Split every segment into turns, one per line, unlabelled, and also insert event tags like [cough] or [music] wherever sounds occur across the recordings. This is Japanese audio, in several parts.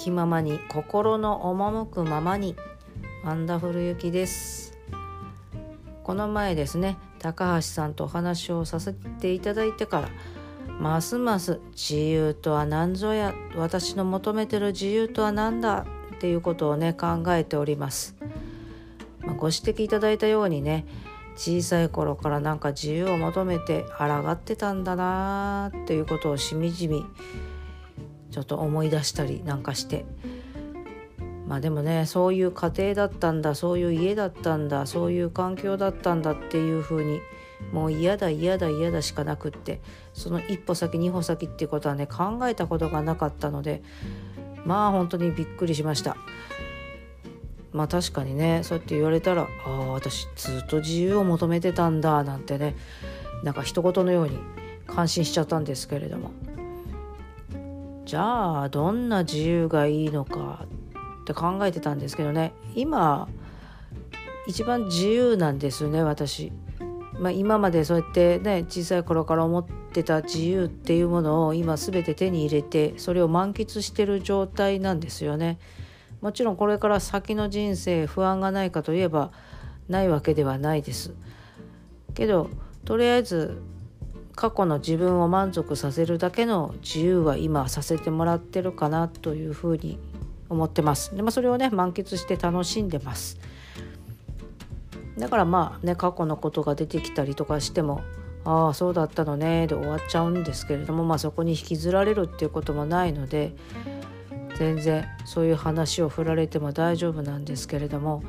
気ままに心の赴くままにワンダフルゆきです。この前ですね高橋さんとお話をさせていただいてからますます自由とは何ぞや私の求めてる自由とは何だっていうことをね考えております、まあ、ご指摘いただいたようにね小さい頃からなんか自由を求めて抗ってたんだなーっていうことをしみじみちょっと思い出したりなんかして。まあでもねそういう家庭だったんだそういう家だったんだそういう環境だったんだっていうふうにもう嫌だ嫌だ嫌だしかなくってその一歩先二歩先っていうことはね考えたことがなかったのでまあ本当にびっくりしました。まあ確かにねそうやって言われたらああ私ずっと自由を求めてたんだなんてねなんか一言のように感心しちゃったんですけれども。じゃあどんな自由がいいのかって考えてたんですけどね今一番自由なんですよね私。まあ、今までそうやってね小さい頃から思ってた自由っていうものを今全て手に入れてそれを満喫してる状態なんですよね。もちろんこれから先の人生不安がないかといえばないわけではないです。けどとりあえず過去の自分を満足させるだけの自由は今させてもらってるかなというふうに思ってます。でまあ、それをね満喫して楽しんでます。だからまあね過去のことが出てきたりとかしてもああそうだったのねで終わっちゃうんですけれどもまあそこに引きずられるっていうこともないので全然そういう話を振られても大丈夫なんですけれども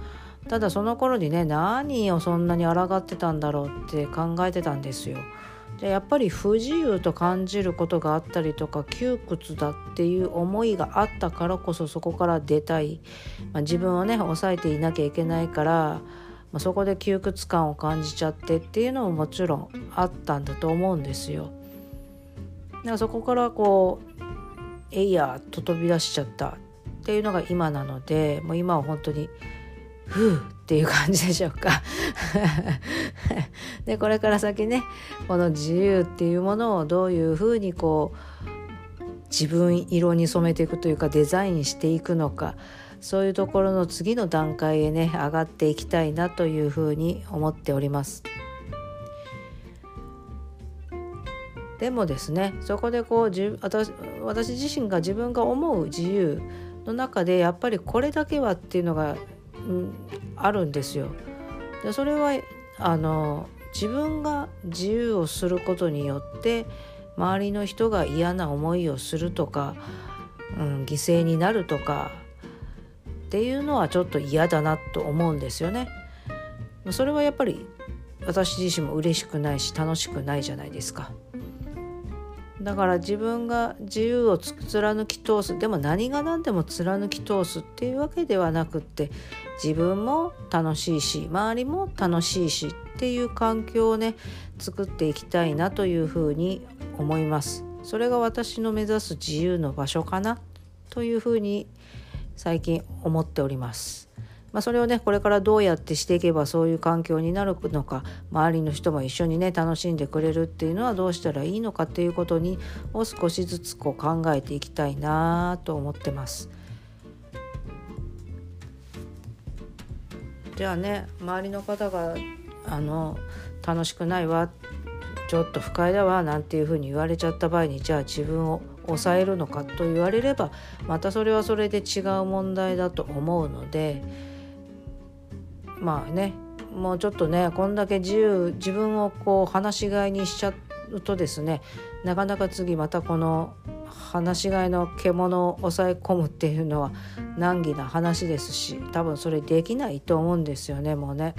ただその頃にね何をそんなに抗ってたんだろうって考えてたんですよ。でやっぱり不自由と感じることがあったりとか窮屈だっていう思いがあったからこそそこから出たい、まあ、自分をね抑えていなきゃいけないから、まあ、そこで窮屈感を感じちゃってっていうのももちろんあったんだと思うんですよ。だからそこからこう「えいや」と飛び出しちゃったっていうのが今なのでもう今は本当にふうっていう感じでしょうか [laughs] でこれから先ねこの自由っていうものをどういうふうにこう自分色に染めていくというかデザインしていくのかそういうところの次の段階へね上がっていきたいなというふうに思っております。でもですねそこでこう私私自身が自分が思う自由の中でやっぱりこれだけはっていうのがうん、あるんですよ。でそれはあの自分が自由をすることによって周りの人が嫌な思いをするとか、うん、犠牲になるとかっていうのはちょっと嫌だなと思うんですよね。それはやっぱり私自身も嬉しくないし楽しくないじゃないですか。だから自分が自由を貫き通すでも何が何でも貫き通すっていうわけではなくって自分も楽しいし周りも楽しいしっていう環境をね作っていきたいなというふうに思います。それが私の目指す自由の場所かなというふうに最近思っております。まあ、それをねこれからどうやってしていけばそういう環境になるのか周りの人も一緒にね楽しんでくれるっていうのはどうしたらいいのかっていうことにを少しずつこう考えていきたいなと思ってます。じゃあね周りの方があの楽しくないわちょっと不快だわなんていうふうに言われちゃった場合にじゃあ自分を抑えるのかと言われればまたそれはそれで違う問題だと思うので。まあねもうちょっとねこんだけ自由自分をこう放し飼いにしちゃうとですねなかなか次またこの放し飼いの獣を抑え込むっていうのは難儀な話ですし多分それできないと思うんですよねもうね。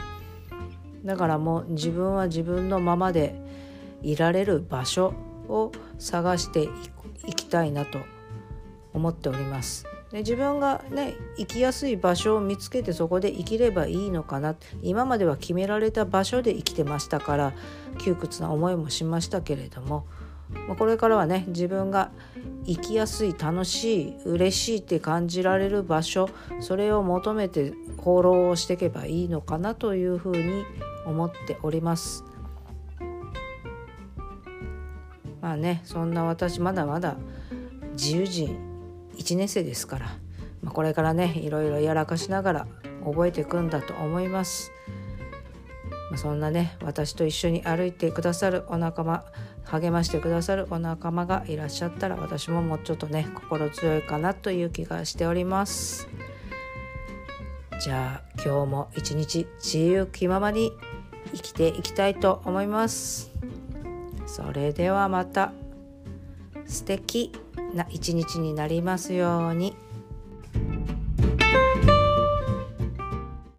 だからもう自分は自分のままでいられる場所を探していきたいなと思っております。で自分がね生きやすい場所を見つけてそこで生きればいいのかな今までは決められた場所で生きてましたから窮屈な思いもしましたけれどもこれからはね自分が生きやすい楽しい嬉しいって感じられる場所それを求めて放浪をしていけばいいのかなというふうに思っております。まあねそんな私まだまだ自由人1年生ですからまあ、これからねいろいろやらかしながら覚えていくんだと思います。まあ、そんなね私と一緒に歩いてくださるお仲間励ましてくださるお仲間がいらっしゃったら私ももうちょっとね心強いかなという気がしております。じゃあ今日も一日自由気ままに生きていきたいと思います。それではまた素敵な一日になりますように。